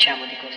diciamo di questo